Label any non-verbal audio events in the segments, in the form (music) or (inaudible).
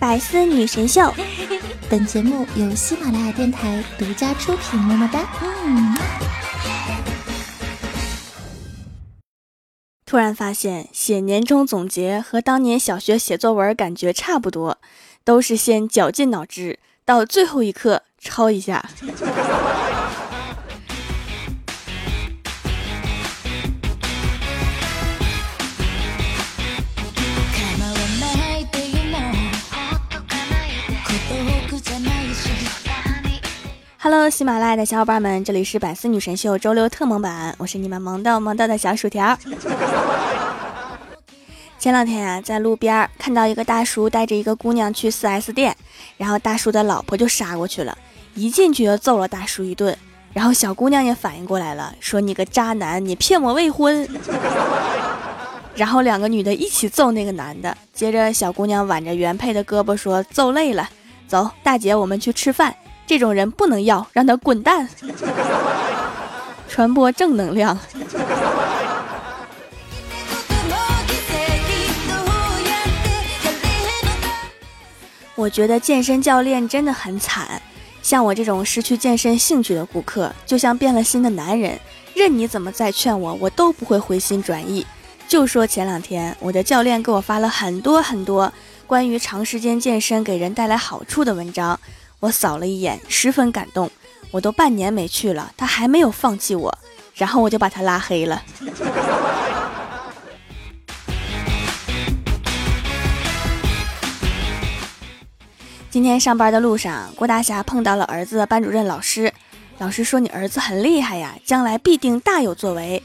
百思女神秀，本节目由喜马拉雅电台独家出品。么么哒。嗯。突然发现写年终总结和当年小学写作文感觉差不多，都是先绞尽脑汁，到最后一刻抄一下。Hello，喜马拉雅的小伙伴们，这里是百思女神秀周六特萌版，我是你们萌到萌到的小薯条。(laughs) 前两天呀，在路边看到一个大叔带着一个姑娘去 4S 店，然后大叔的老婆就杀过去了，一进去就揍了大叔一顿，然后小姑娘也反应过来了，说你个渣男，你骗我未婚。(laughs) 然后两个女的一起揍那个男的，接着小姑娘挽着原配的胳膊说揍累了，走，大姐，我们去吃饭。这种人不能要，让他滚蛋！传播正能量。我觉得健身教练真的很惨，像我这种失去健身兴趣的顾客，就像变了心的男人，任你怎么再劝我，我都不会回心转意。就说前两天，我的教练给我发了很多很多关于长时间健身给人带来好处的文章。我扫了一眼，十分感动。我都半年没去了，他还没有放弃我，然后我就把他拉黑了。(laughs) 今天上班的路上，郭大侠碰到了儿子的班主任老师。老师说：“你儿子很厉害呀，将来必定大有作为。”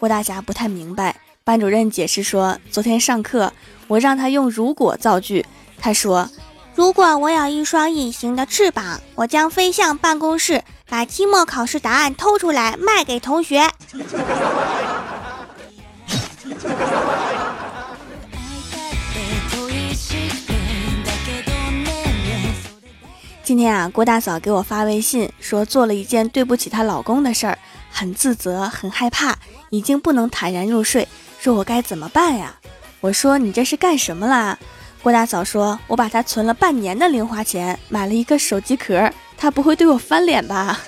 郭大侠不太明白。班主任解释说：“昨天上课，我让他用‘如果’造句，他说。”如果我有一双隐形的翅膀，我将飞向办公室，把期末考试答案偷出来卖给同学。今天啊，郭大嫂给我发微信说做了一件对不起她老公的事儿，很自责，很害怕，已经不能坦然入睡，说我该怎么办呀？我说你这是干什么啦？郭大嫂说：“我把他存了半年的零花钱，买了一个手机壳，他不会对我翻脸吧？”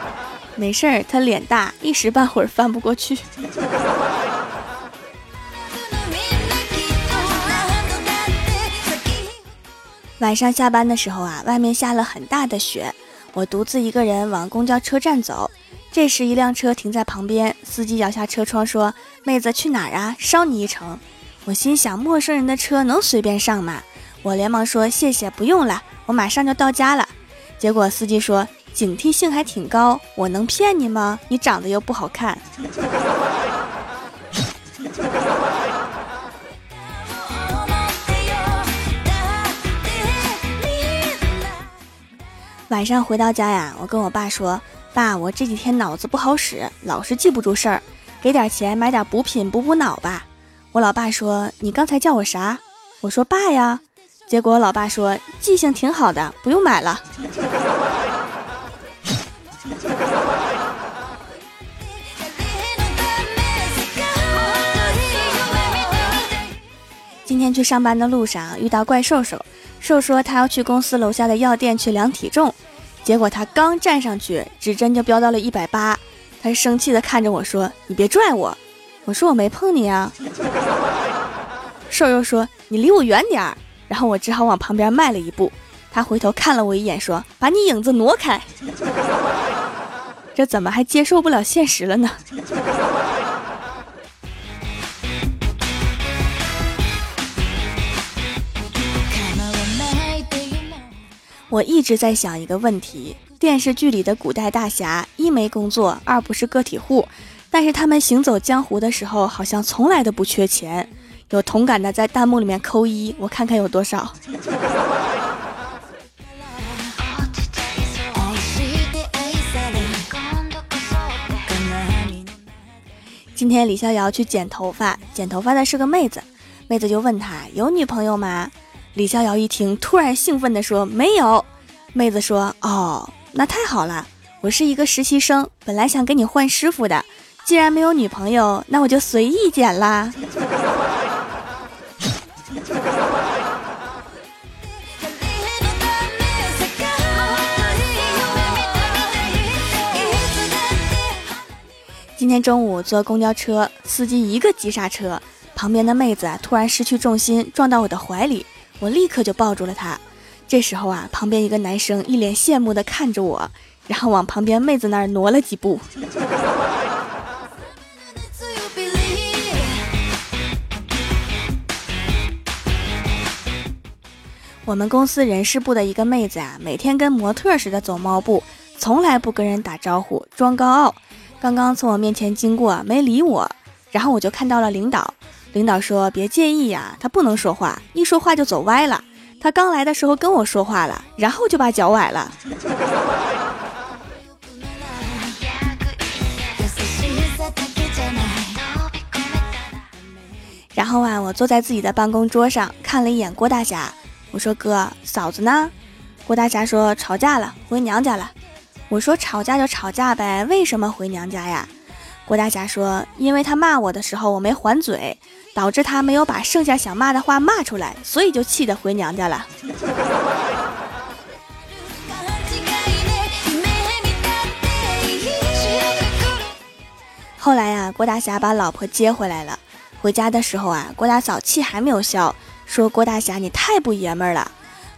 (laughs) 没事儿，他脸大，一时半会儿翻不过去。(laughs) 晚上下班的时候啊，外面下了很大的雪，我独自一个人往公交车站走。这时，一辆车停在旁边，司机摇下车窗说：“妹子，去哪儿啊？捎你一程。”我心想，陌生人的车能随便上吗？我连忙说谢谢，不用了，我马上就到家了。结果司机说警惕性还挺高，我能骗你吗？你长得又不好看。(laughs) 晚上回到家呀，我跟我爸说，爸，我这几天脑子不好使，老是记不住事儿，给点钱买点补品补补脑吧。我老爸说：“你刚才叫我啥？”我说：“爸呀。”结果我老爸说：“记性挺好的，不用买了。(laughs) ”今天去上班的路上遇到怪兽兽，兽说他要去公司楼下的药店去量体重，结果他刚站上去，指针就飙到了一百八，他生气的看着我说：“你别拽我。”我说我没碰你啊，瘦又说你离我远点儿，然后我只好往旁边迈了一步。他回头看了我一眼，说把你影子挪开。这怎么还接受不了现实了呢？我一直在想一个问题：电视剧里的古代大侠，一没工作，二不是个体户。但是他们行走江湖的时候，好像从来都不缺钱。有同感的在弹幕里面扣一，我看看有多少。(laughs) 今天李逍遥去剪头发，剪头发的是个妹子，妹子就问他有女朋友吗？李逍遥一听突然兴奋地说没有。妹子说哦那太好了我是一个实习生本来想给你换师傅的既然没有女朋友那我就随意剪啦。今天中午坐公交车司机一个急刹车旁边的妹子突然失去重心撞到我的怀里。我立刻就抱住了她。这时候啊，旁边一个男生一脸羡慕的看着我，然后往旁边妹子那儿挪了几步。我们公司人事部的一个妹子啊，每天跟模特似的走猫步，从来不跟人打招呼，装高傲。刚刚从我面前经过，没理我，然后我就看到了领导。领导说：“别介意呀，他不能说话，一说话就走歪了。他刚来的时候跟我说话了，然后就把脚崴了。(laughs) ”然后啊，我坐在自己的办公桌上，看了一眼郭大侠。我说哥，嫂子呢？郭大侠说吵架了，回娘家了。我说吵架就吵架呗，为什么回娘家呀？郭大侠说，因为他骂我的时候我没还嘴，导致他没有把剩下想骂的话骂出来，所以就气得回娘家了。后来呀，郭大侠把老婆接回来了。回家的时候啊，郭大嫂气还没有消。说郭大侠，你太不爷们儿了！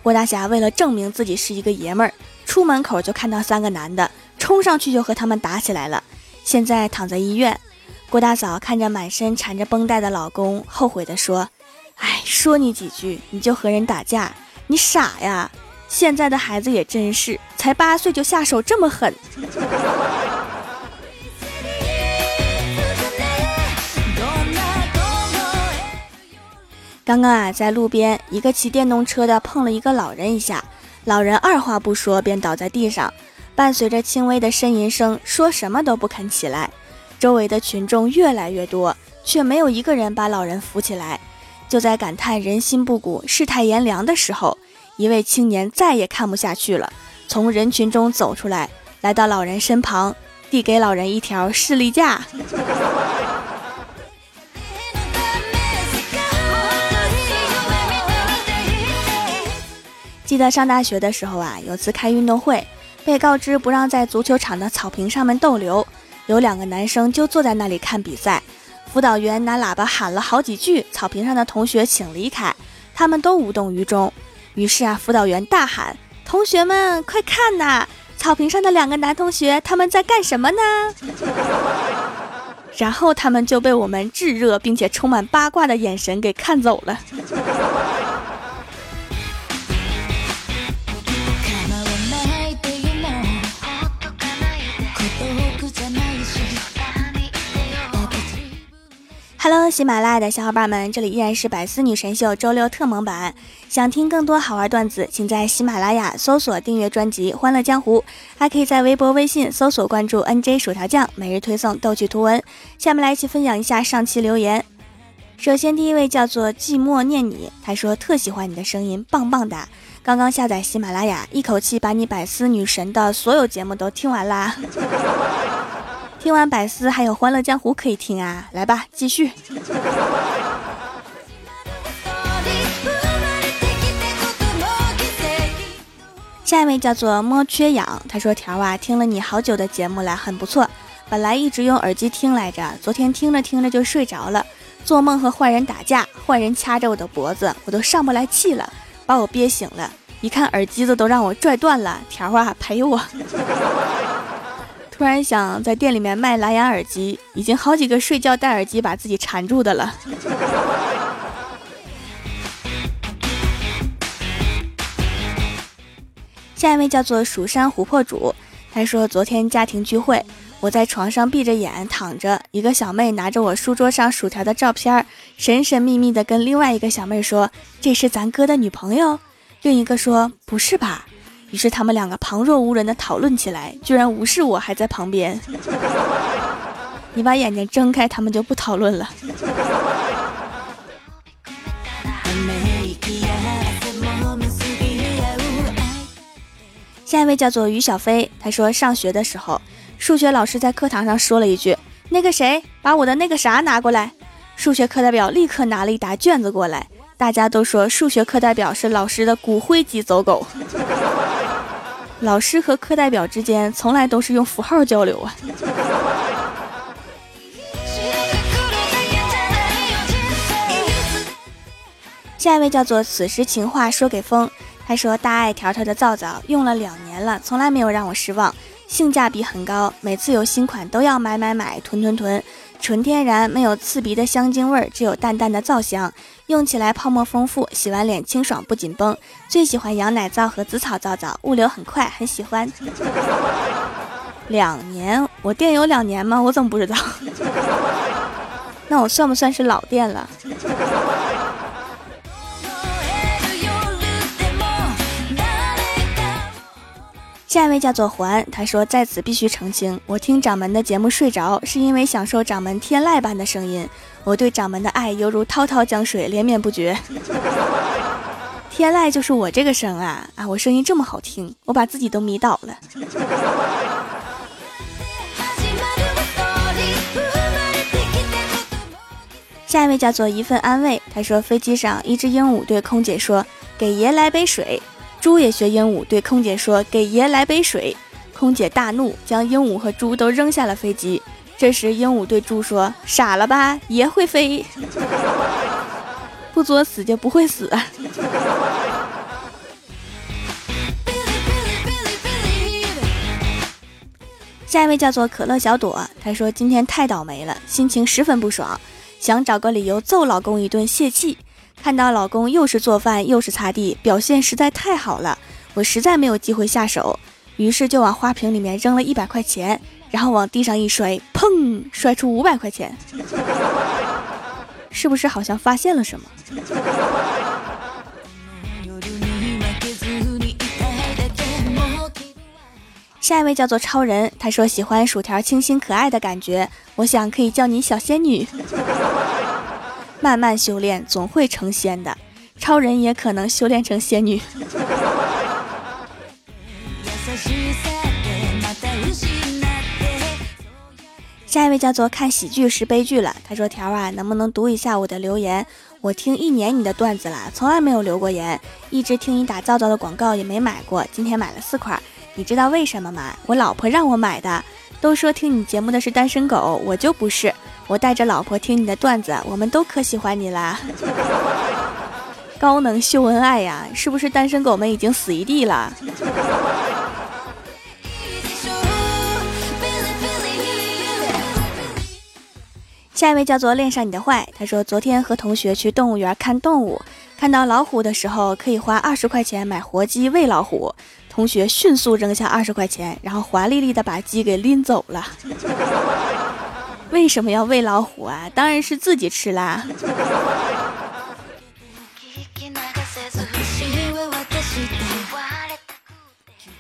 郭大侠为了证明自己是一个爷们儿，出门口就看到三个男的，冲上去就和他们打起来了。现在躺在医院。郭大嫂看着满身缠着绷带的老公，后悔地说：“哎，说你几句你就和人打架，你傻呀！现在的孩子也真是，才八岁就下手这么狠。”刚刚啊，在路边，一个骑电动车的碰了一个老人一下，老人二话不说便倒在地上，伴随着轻微的呻吟声，说什么都不肯起来。周围的群众越来越多，却没有一个人把老人扶起来。就在感叹人心不古、世态炎凉的时候，一位青年再也看不下去了，从人群中走出来，来到老人身旁，递给老人一条士力架。记得上大学的时候啊，有次开运动会，被告知不让在足球场的草坪上面逗留，有两个男生就坐在那里看比赛。辅导员拿喇叭喊了好几句，草坪上的同学请离开，他们都无动于衷。于是啊，辅导员大喊：“同学们，快看呐，草坪上的两个男同学他们在干什么呢？” (laughs) 然后他们就被我们炙热并且充满八卦的眼神给看走了。喜马拉雅的小伙伴们，这里依然是百思女神秀周六特蒙版。想听更多好玩段子，请在喜马拉雅搜索订阅专辑《欢乐江湖》，还可以在微博、微信搜索关注 NJ 薯条酱，每日推送逗趣图文。下面来一起分享一下上期留言。首先，第一位叫做寂寞念你，他说特喜欢你的声音，棒棒哒！刚刚下载喜马拉雅，一口气把你百思女神的所有节目都听完啦。听完百思，还有欢乐江湖可以听啊！来吧，继续。下一位叫做摸缺氧，他说：“条啊，听了你好久的节目了，很不错。本来一直用耳机听来着，昨天听着听着就睡着了，做梦和坏人打架，坏人掐着我的脖子，我都上不来气了，把我憋醒了。一看耳机子都让我拽断了，条啊，陪我。”突然想在店里面卖蓝牙耳机，已经好几个睡觉戴耳机把自己缠住的了。下一位叫做蜀山琥珀主，他说昨天家庭聚会，我在床上闭着眼躺着，一个小妹拿着我书桌上薯条的照片，神神秘秘的跟另外一个小妹说：“这是咱哥的女朋友。”另一个说：“不是吧？”于是他们两个旁若无人的讨论起来，居然无视我还在旁边。(laughs) 你把眼睛睁开，他们就不讨论了。下一位叫做于小飞，他说上学的时候，数学老师在课堂上说了一句：“那个谁，把我的那个啥拿过来。”数学课代表立刻拿了一沓卷子过来。大家都说数学课代表是老师的骨灰级走狗。老师和课代表之间从来都是用符号交流啊。下一位叫做此时情话说给风他说大爱条条的皂皂用了两年了从来没有让我失望性价比很高每次有新款都要买买买囤囤囤。纯天然，没有刺鼻的香精味儿，只有淡淡的皂香，用起来泡沫丰富，洗完脸清爽不紧绷。最喜欢羊奶皂和紫草皂皂，物流很快，很喜欢。(laughs) 两年，我店有两年吗？我怎么不知道？(laughs) 那我算不算是老店了？下一位叫做环，他说在此必须澄清，我听掌门的节目睡着，是因为享受掌门天籁般的声音。我对掌门的爱犹如滔滔江水，连绵不绝。(laughs) 天籁就是我这个声啊啊！我声音这么好听，我把自己都迷倒了。下一位叫做一份安慰，他说飞机上一只鹦鹉对空姐说：“给爷来杯水。”猪也学鹦鹉对空姐说：“给爷来杯水。”空姐大怒，将鹦鹉和猪都扔下了飞机。这时鹦鹉对猪说：“傻了吧，爷会飞，(laughs) 不作死就不会死。”下一位叫做可乐小朵，她说今天太倒霉了，心情十分不爽。想找个理由揍老公一顿泄气，看到老公又是做饭又是擦地，表现实在太好了，我实在没有机会下手，于是就往花瓶里面扔了一百块钱，然后往地上一摔，砰，摔出五百块钱，是不是好像发现了什么？下一位叫做超人，他说喜欢薯条清新可爱的感觉，我想可以叫你小仙女。慢慢修炼，总会成仙的。超人也可能修炼成仙女。(laughs) 下一位叫做看喜剧是悲剧了，他说条啊，能不能读一下我的留言？我听一年你的段子了，从来没有留过言，一直听你打皂皂的广告也没买过，今天买了四块。你知道为什么吗？我老婆让我买的。都说听你节目的是单身狗，我就不是。我带着老婆听你的段子，我们都可喜欢你啦。高能秀恩爱呀，是不是单身狗们已经死一地了？下一位叫做恋上你的坏，他说昨天和同学去动物园看动物，看到老虎的时候可以花二十块钱买活鸡喂老虎。同学迅速扔下二十块钱，然后华丽丽的把鸡给拎走了。为什么要喂老虎啊？当然是自己吃啦。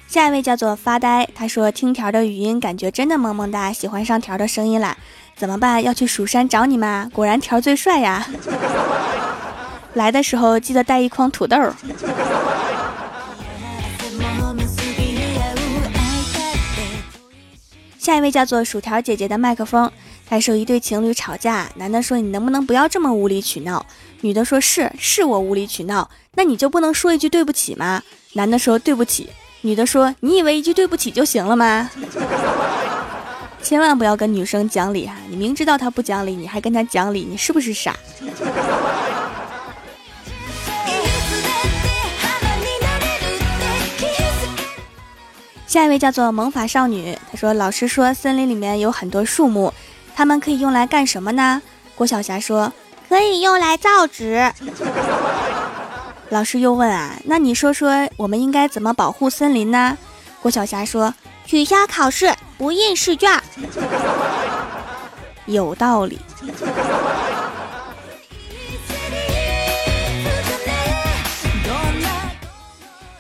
下一位叫做发呆，他说听条的语音感觉真的萌萌哒，喜欢上条的声音啦。怎么办？要去蜀山找你吗？果然条最帅呀！(laughs) 来的时候记得带一筐土豆。下一位叫做薯条姐姐的麦克风，他说一对情侣吵架，男的说你能不能不要这么无理取闹，女的说是是我无理取闹，那你就不能说一句对不起吗？男的说对不起，女的说你以为一句对不起就行了吗？(laughs) 千万不要跟女生讲理哈，你明知道她不讲理，你还跟她讲理，你是不是傻？下一位叫做萌法少女，她说：“老师说森林里面有很多树木，它们可以用来干什么呢？”郭晓霞说：“可以用来造纸。”老师又问：“啊，那你说说我们应该怎么保护森林呢？”郭晓霞说：“取消考试，不印试卷。”有道理。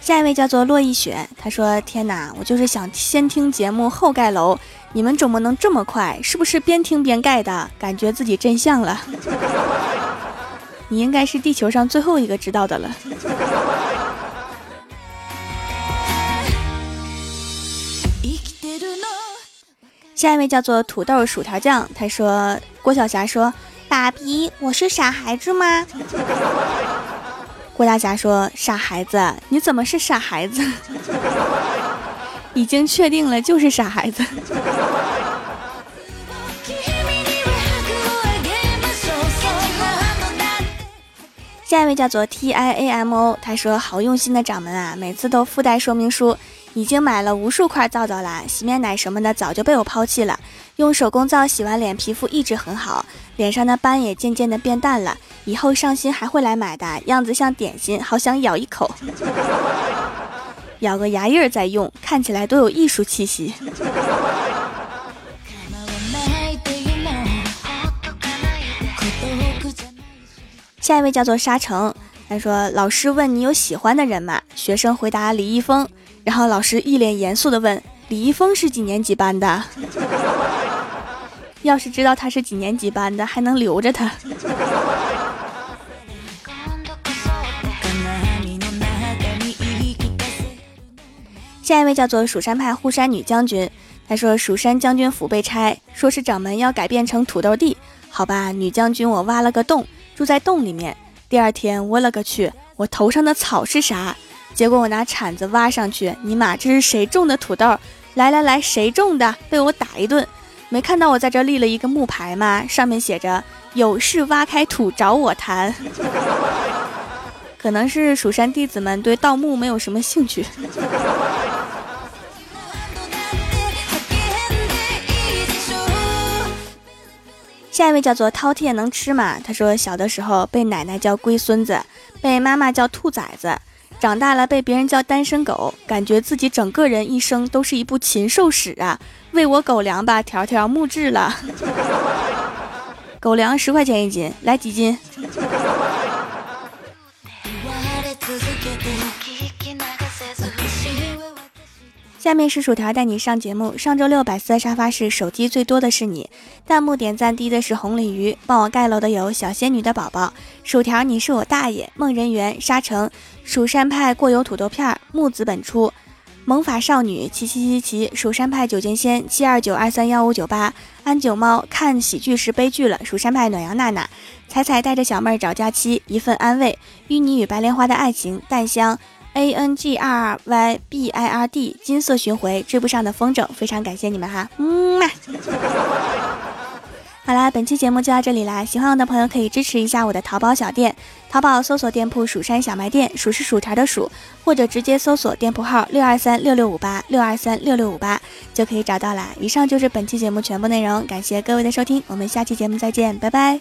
下一位叫做洛一雪，他说：“天哪，我就是想先听节目后盖楼，你们怎么能这么快？是不是边听边盖的？感觉自己真相了。你应该是地球上最后一个知道的了。”下一位叫做土豆薯条酱，他说：“郭晓霞说，爸比，我是傻孩子吗？”郭大侠说：“傻孩子，你怎么是傻孩子？已经确定了，就是傻孩子。”下一位叫做 T I A M O，他说好用心的掌门啊，每次都附带说明书。已经买了无数块皂皂啦，洗面奶什么的早就被我抛弃了。用手工皂洗完脸，皮肤一直很好，脸上的斑也渐渐的变淡了。以后上新还会来买的，样子像点心，好想咬一口，(laughs) 咬个牙印儿再用，看起来多有艺术气息。下一位叫做沙城，他说：“老师问你有喜欢的人吗？”学生回答：“李易峰。”然后老师一脸严肃地问：“李易峰是几年级班的？(laughs) 要是知道他是几年级班的，还能留着他。”下一位叫做蜀山派护山女将军，他说：“蜀山将军府被拆，说是掌门要改变成土豆地。好吧，女将军，我挖了个洞，住在洞里面。第二天，我勒个去，我头上的草是啥？”结果我拿铲子挖上去，尼玛，这是谁种的土豆？来来来，谁种的？被我打一顿。没看到我在这立了一个木牌吗？上面写着“有事挖开土找我谈”。(laughs) 可能是蜀山弟子们对盗墓没有什么兴趣。下一位叫做饕餮能吃吗？他说小的时候被奶奶叫龟孙子，被妈妈叫兔崽子。长大了被别人叫单身狗，感觉自己整个人一生都是一部禽兽史啊！喂我狗粮吧，条条木质了。狗粮十块钱一斤，来几斤？下面是薯条带你上节目。上周六百思沙发是手机最多的是你，弹幕点赞低的是红鲤鱼，帮我盖楼的有小仙女的宝宝，薯条你是我大爷，梦人缘沙城，蜀山派过油土豆片，木子本初，萌法少女七七七七，蜀山派九剑仙七二九二三幺五九八，安九猫看喜剧是悲剧了，蜀山派暖阳娜娜，彩彩带着小妹找假期，一份安慰，淤泥与白莲花的爱情，淡香。A n g r y b i r d 金色巡回追不上的风筝，非常感谢你们哈，嗯嘛。(laughs) 好啦，本期节目就到这里啦，喜欢我的朋友可以支持一下我的淘宝小店，淘宝搜索店铺“蜀山小卖店”，数是薯条的数，或者直接搜索店铺号六二三六六五八六二三六六五八就可以找到啦。以上就是本期节目全部内容，感谢各位的收听，我们下期节目再见，拜拜。